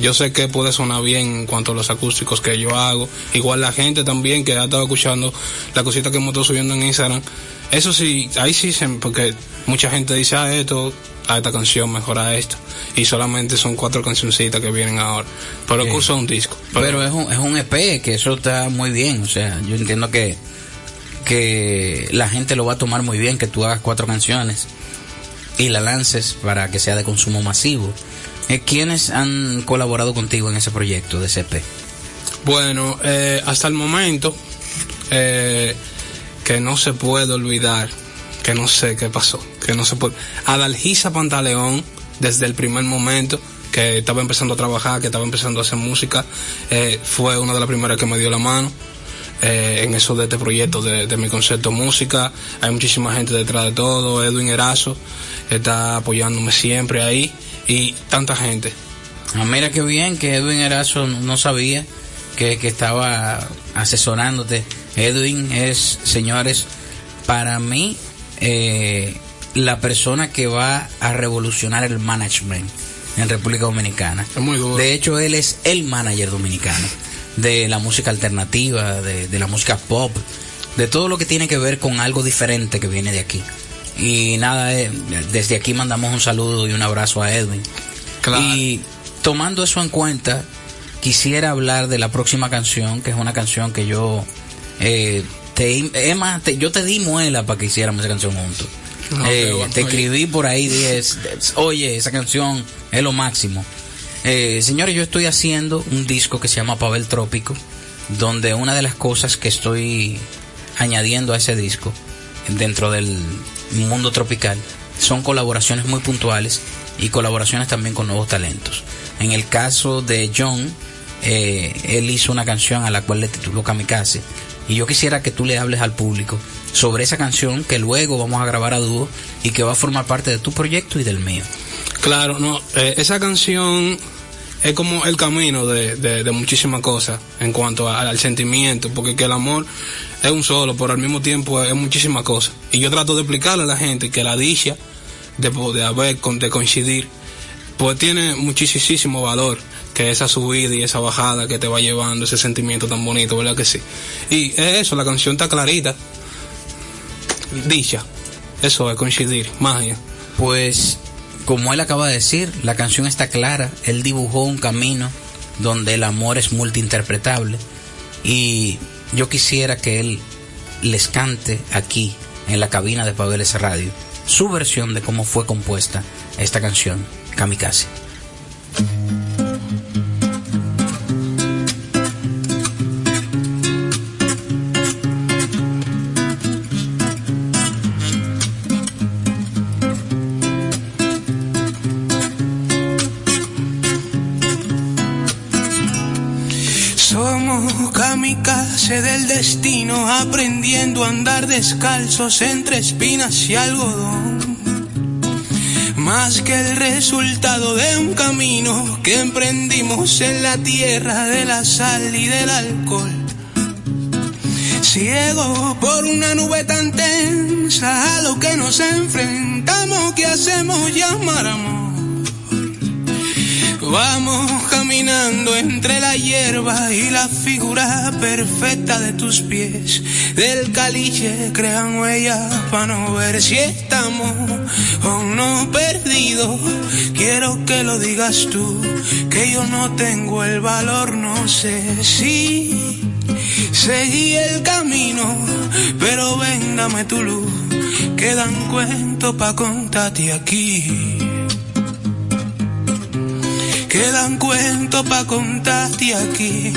Yo sé que puede sonar bien en cuanto a los acústicos que yo hago. Igual la gente también que ha estado escuchando la cosita que hemos estado subiendo en Instagram. Eso sí, ahí sí, porque mucha gente dice, ah, esto, a esta canción mejora esto. Y solamente son cuatro cancioncitas que vienen ahora. Pero el curso es un disco. Pero, es, un, es un EP, que eso está muy bien. O sea, yo entiendo que, que la gente lo va a tomar muy bien, que tú hagas cuatro canciones y la lances para que sea de consumo masivo. Eh, ¿Quiénes han colaborado contigo en ese proyecto de CP? Bueno, eh, hasta el momento, eh, que no se puede olvidar, que no sé qué pasó, que no se puede. Adalgisa Pantaleón, desde el primer momento que estaba empezando a trabajar, que estaba empezando a hacer música, fue una de las primeras que me dio la mano. en eso de este proyecto de, de, mi concepto música. Hay muchísima gente detrás de todo. Edwin Erazo está apoyándome siempre ahí y tanta gente. Ah, mira qué bien que Edwin Erazo no sabía que, que estaba asesorándote. Edwin es, señores, para mí, eh, la persona que va a revolucionar el management en República Dominicana. Es muy duro. De hecho, él es el manager dominicano de la música alternativa, de, de la música pop, de todo lo que tiene que ver con algo diferente que viene de aquí. Y nada, eh, desde aquí mandamos un saludo y un abrazo a Edwin. Y tomando eso en cuenta, quisiera hablar de la próxima canción, que es una canción que yo eh, te, Emma, yo te di muela para que hiciéramos esa canción juntos. Eh, te escribí por ahí, dije, oye, esa canción es lo máximo. señores, yo estoy haciendo un disco que se llama Pavel Trópico, donde una de las cosas que estoy añadiendo a ese disco, dentro del mundo tropical, son colaboraciones muy puntuales y colaboraciones también con nuevos talentos. En el caso de John, eh, él hizo una canción a la cual le tituló Kamikaze. Y yo quisiera que tú le hables al público sobre esa canción que luego vamos a grabar a dúo y que va a formar parte de tu proyecto y del mío. Claro, no, eh, esa canción es como el camino de, de, muchísimas cosas en cuanto al sentimiento, porque que el amor es un solo, pero al mismo tiempo es muchísimas cosas. Y yo trato de explicarle a la gente que la dicha de, de haber, de coincidir, pues tiene muchísimo valor que esa subida y esa bajada que te va llevando, ese sentimiento tan bonito, ¿verdad que sí? Y es eso, la canción está clarita. Dicha. Eso es coincidir, magia. Pues, como él acaba de decir, la canción está clara. Él dibujó un camino donde el amor es multiinterpretable. Y yo quisiera que él les cante aquí, en la cabina de Pabeles Radio, su versión de cómo fue compuesta esta canción, Kamikaze. Aprendiendo a andar descalzos entre espinas y algodón. Más que el resultado de un camino que emprendimos en la tierra de la sal y del alcohol. Ciego por una nube tan tensa a lo que nos enfrentamos, ¿qué hacemos llamar amor? Vamos caminando entre la hierba y la figura perfecta de tus pies. Del caliche crean huellas para no ver si estamos o no perdidos. Quiero que lo digas tú, que yo no tengo el valor, no sé si seguí el camino, pero véndame tu luz, quedan cuentos pa' contarte aquí. Quedan cuentos pa' contarte aquí.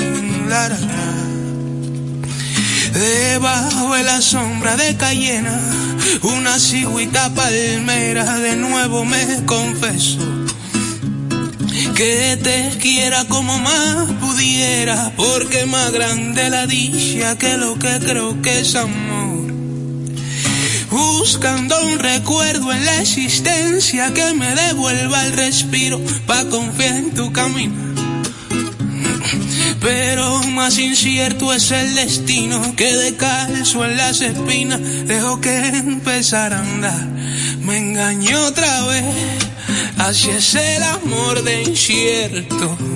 La, la. Debajo de la sombra de Cayena, una cigüita palmera, de nuevo me confieso que te quiera como más pudiera, porque más grande la dicha que lo que creo que es amor. Buscando un recuerdo en la existencia que me devuelva el respiro pa' confiar en tu camino. Pero más incierto es el destino que de calzo en las espinas dejo que empezar a andar. Me engañó otra vez así es el amor de incierto.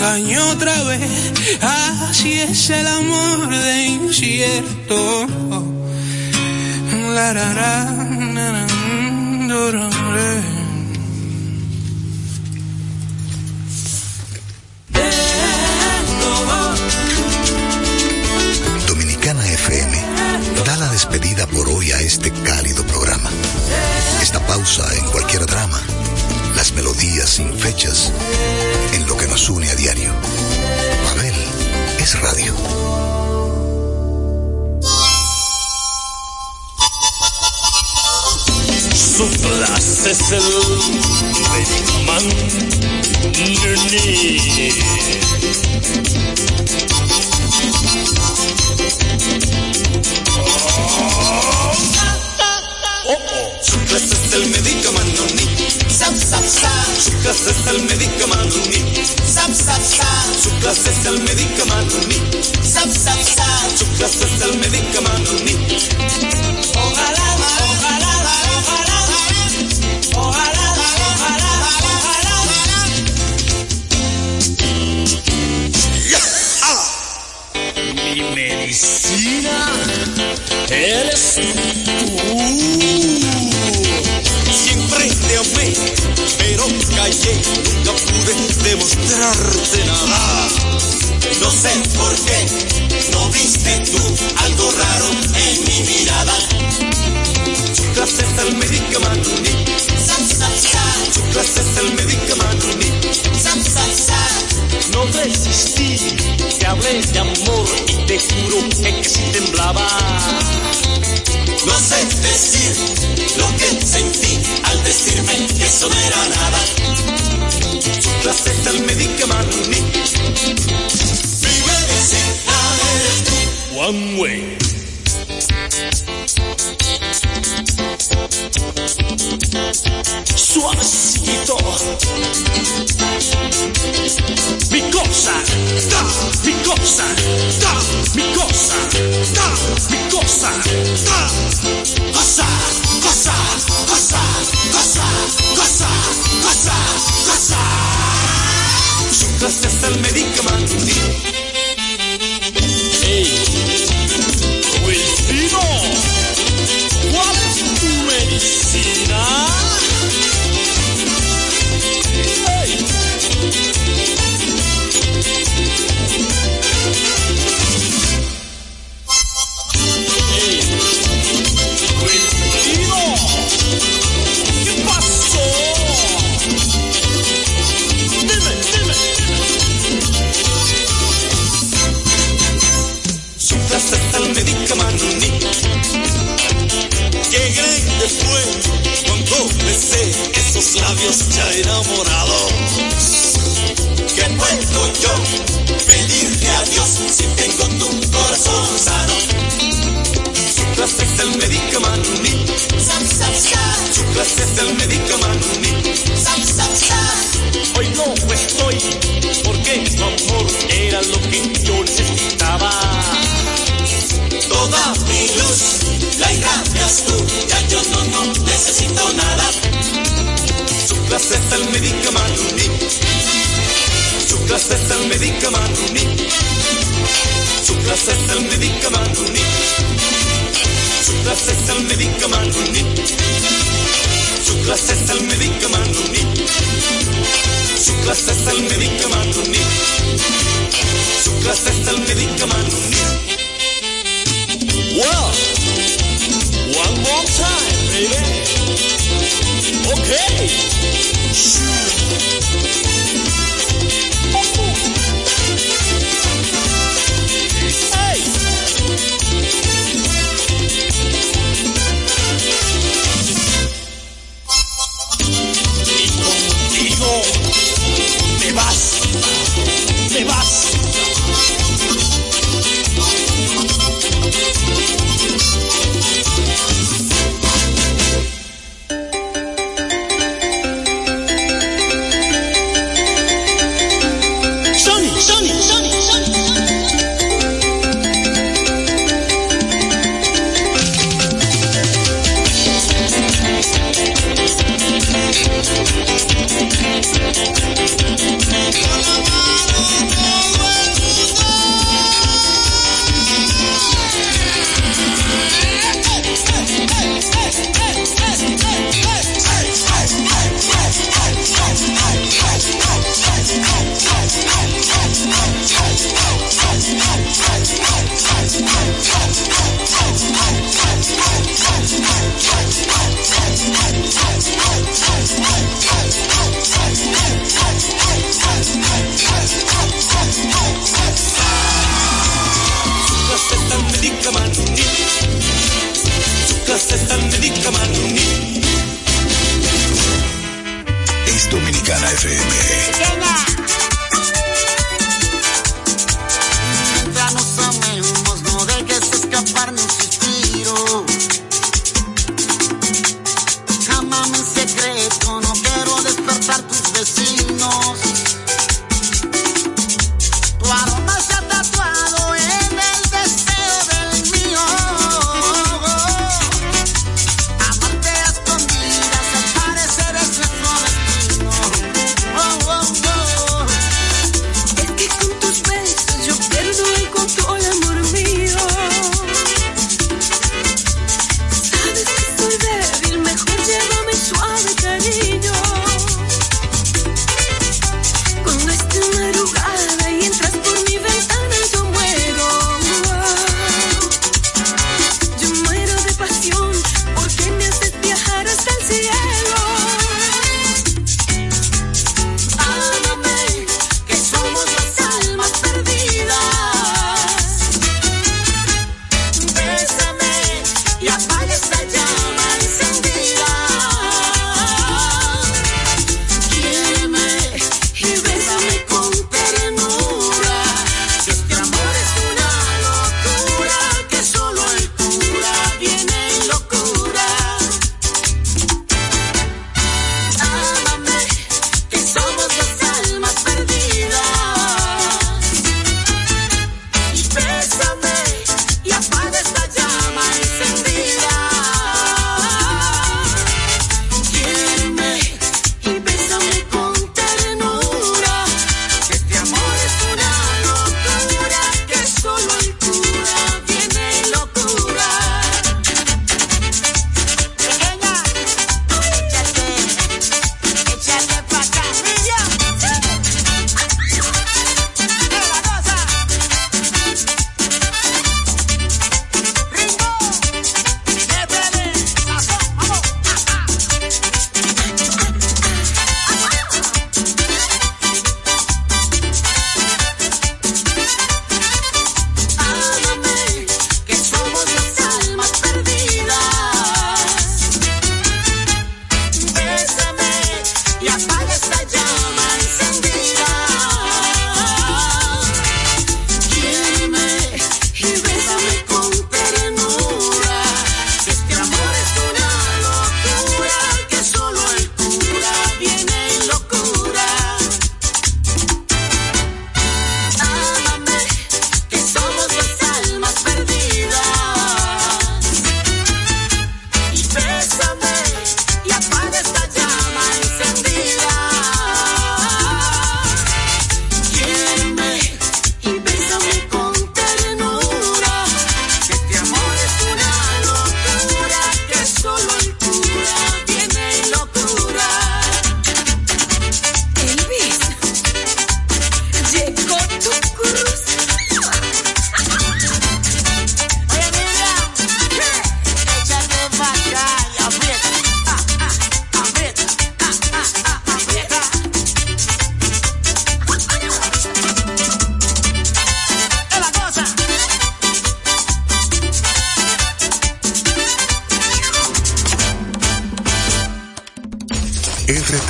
Engañó otra vez, así es el amor de incierto. La. Dominicana FM da la despedida por hoy a este cálido programa. Esta pausa en cualquier drama, las melodías sin fechas, en lo que nos une a diario. Abel es radio. Es el sap. Su clase es el medicamento ni Sap, sap, sap. Su clase es el medicamento ni Sap, sap, sap. Su clase es el medicamento ni demostrarte nada. No sé por qué, no viste tú algo raro en mi mirada. Su clase es el medicamento ni Sap, sap, sap. Su clase es No resistí, te hablé de amor y te juro que si temblaba. No sé decir lo que sentí al decirme que eso no era nada. Clase es el medicamento ni Mi medicina eres tú. One way. Suavecito. Mi cosa, da, mi cosa, da, mi cosa, da, mi cosa, da. Cosa, cosa, cosa, cosa, cosa, cosa, cosa. Su clase es el medicamento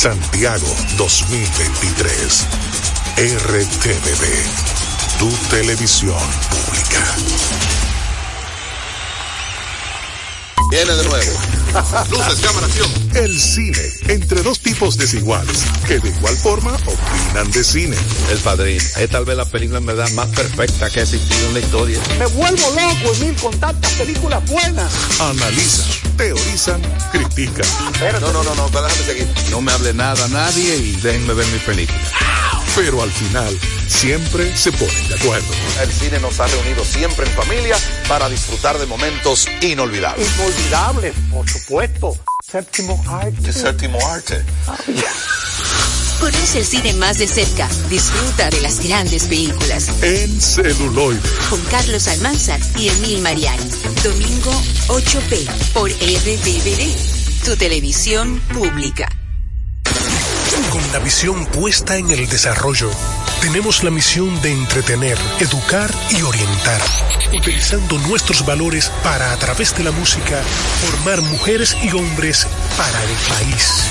Santiago 2023. RTVD, tu televisión pública. Viene de nuevo. Luces, cámara, acción. El cine, entre dos tipos desiguales, que de igual forma opinan de cine. El Padrino, es tal vez la película en verdad más perfecta que ha existido en la historia. Me vuelvo loco, Emil, con tantas películas buenas. Analizan, teorizan, critican. No, no, no, no, déjame seguir. No me hable nada a nadie y déjenme ver mi película. Pero al final, siempre se ponen de acuerdo. El cine nos ha reunido siempre en familia para disfrutar de momentos inolvidables. Inolvidable, por supuesto. Séptimo arte. ¿Qué séptimo arte? Conoce el cine más de cerca. Disfruta de las grandes películas. En celuloide. Con Carlos Almanzar y Emil Mariani. Domingo 8P por RTVD. Tu televisión pública. Con la visión puesta en el desarrollo, tenemos la misión de entretener, educar y orientar, utilizando nuestros valores para, a través de la música, formar mujeres y hombres para el país.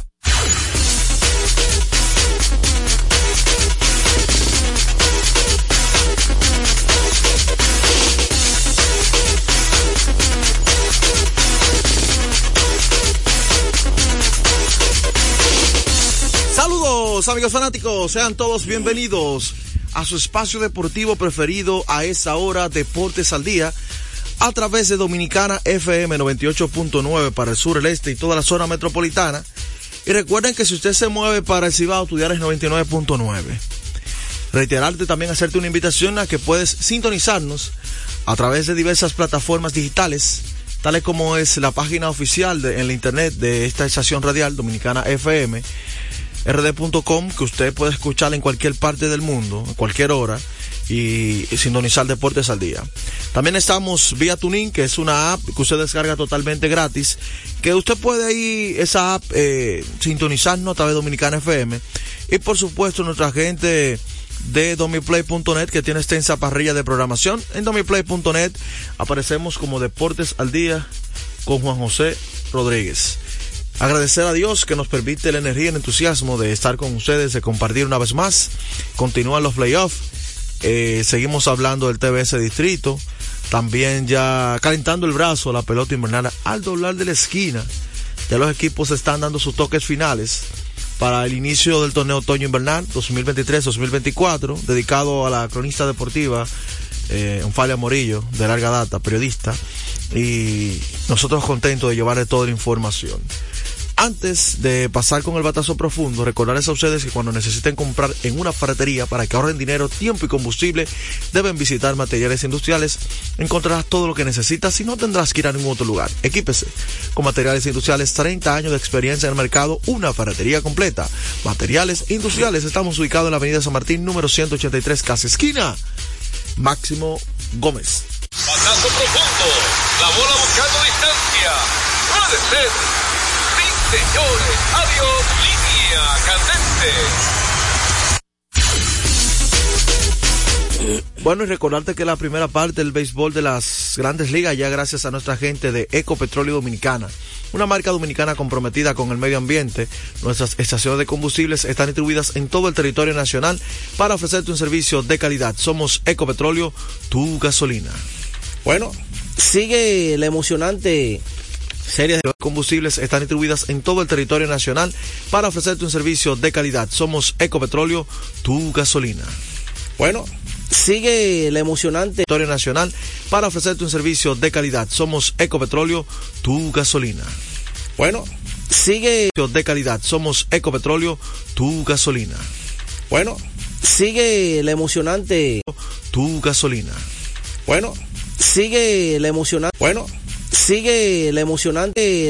Amigos fanáticos, sean todos bienvenidos a su espacio deportivo preferido a esa hora, Deportes al Día, a través de Dominicana FM 98.9 para el sur, el este y toda la zona metropolitana. Y recuerden que si usted se mueve para el Cibao, estudiar es 99.9. Reiterarte también, hacerte una invitación a que puedes sintonizarnos a través de diversas plataformas digitales, tales como es la página oficial en la internet de esta estación radial Dominicana FM, rd.com, que usted puede escuchar en cualquier parte del mundo, a cualquier hora, y, sintonizar Deportes al Día. También estamos vía Tuning, que es una app que usted descarga totalmente gratis, que usted puede ahí, esa app, eh, sintonizarnos a través de Dominicana FM. Y por supuesto, nuestra gente de domiplay.net que tiene extensa parrilla de programación. En domiplay.net aparecemos como Deportes al Día con Juan José Rodríguez. Agradecer a Dios que nos permite la energía y el entusiasmo de estar con ustedes, de compartir una vez más. Continúan los playoffs. Eh, seguimos hablando del TBS Distrito. También ya calentando el brazo la pelota invernal al doblar de la esquina. Ya los equipos están dando sus toques finales para el inicio del torneo otoño invernal 2023-2024, dedicado a la cronista deportiva eh, Morillo, de larga data, periodista, y nosotros contentos de llevarle toda la información. Antes de pasar con el batazo profundo, recordarles a ustedes que cuando necesiten comprar en una ferretería para que ahorren dinero, tiempo y combustible, deben visitar materiales industriales. Encontrarás todo lo que necesitas y no tendrás que ir a ningún otro lugar. Equípese con materiales industriales, 30 años de experiencia en el mercado, una ferretería completa. Materiales industriales, estamos ubicados en la avenida San Martín, número 183, casa esquina. Máximo Gómez. Patazo profundo, la bola buscando distancia. Puede ser. Señores. Adiós, línea candente. Bueno, y recordarte que la primera parte del béisbol de las grandes ligas, ya gracias a nuestra gente de Ecopetróleo Dominicana, una marca dominicana comprometida con el medio ambiente. Nuestras estaciones de combustibles están distribuidas en todo el territorio nacional para ofrecerte un servicio de calidad. Somos Ecopetróleo, tu gasolina. Bueno, sigue la emocionante serie de combustibles están distribuidas en todo el territorio nacional para ofrecerte un servicio de calidad. Somos Ecopetróleo, tu gasolina. Bueno, sigue la emocionante territorio nacional para ofrecerte un servicio de calidad. Somos Ecopetróleo, tu gasolina. Bueno, sigue de calidad. Somos Ecopetróleo, tu gasolina. Bueno, sigue la emocionante tu gasolina. Bueno, sigue la emocionante Bueno, sigue la emocionante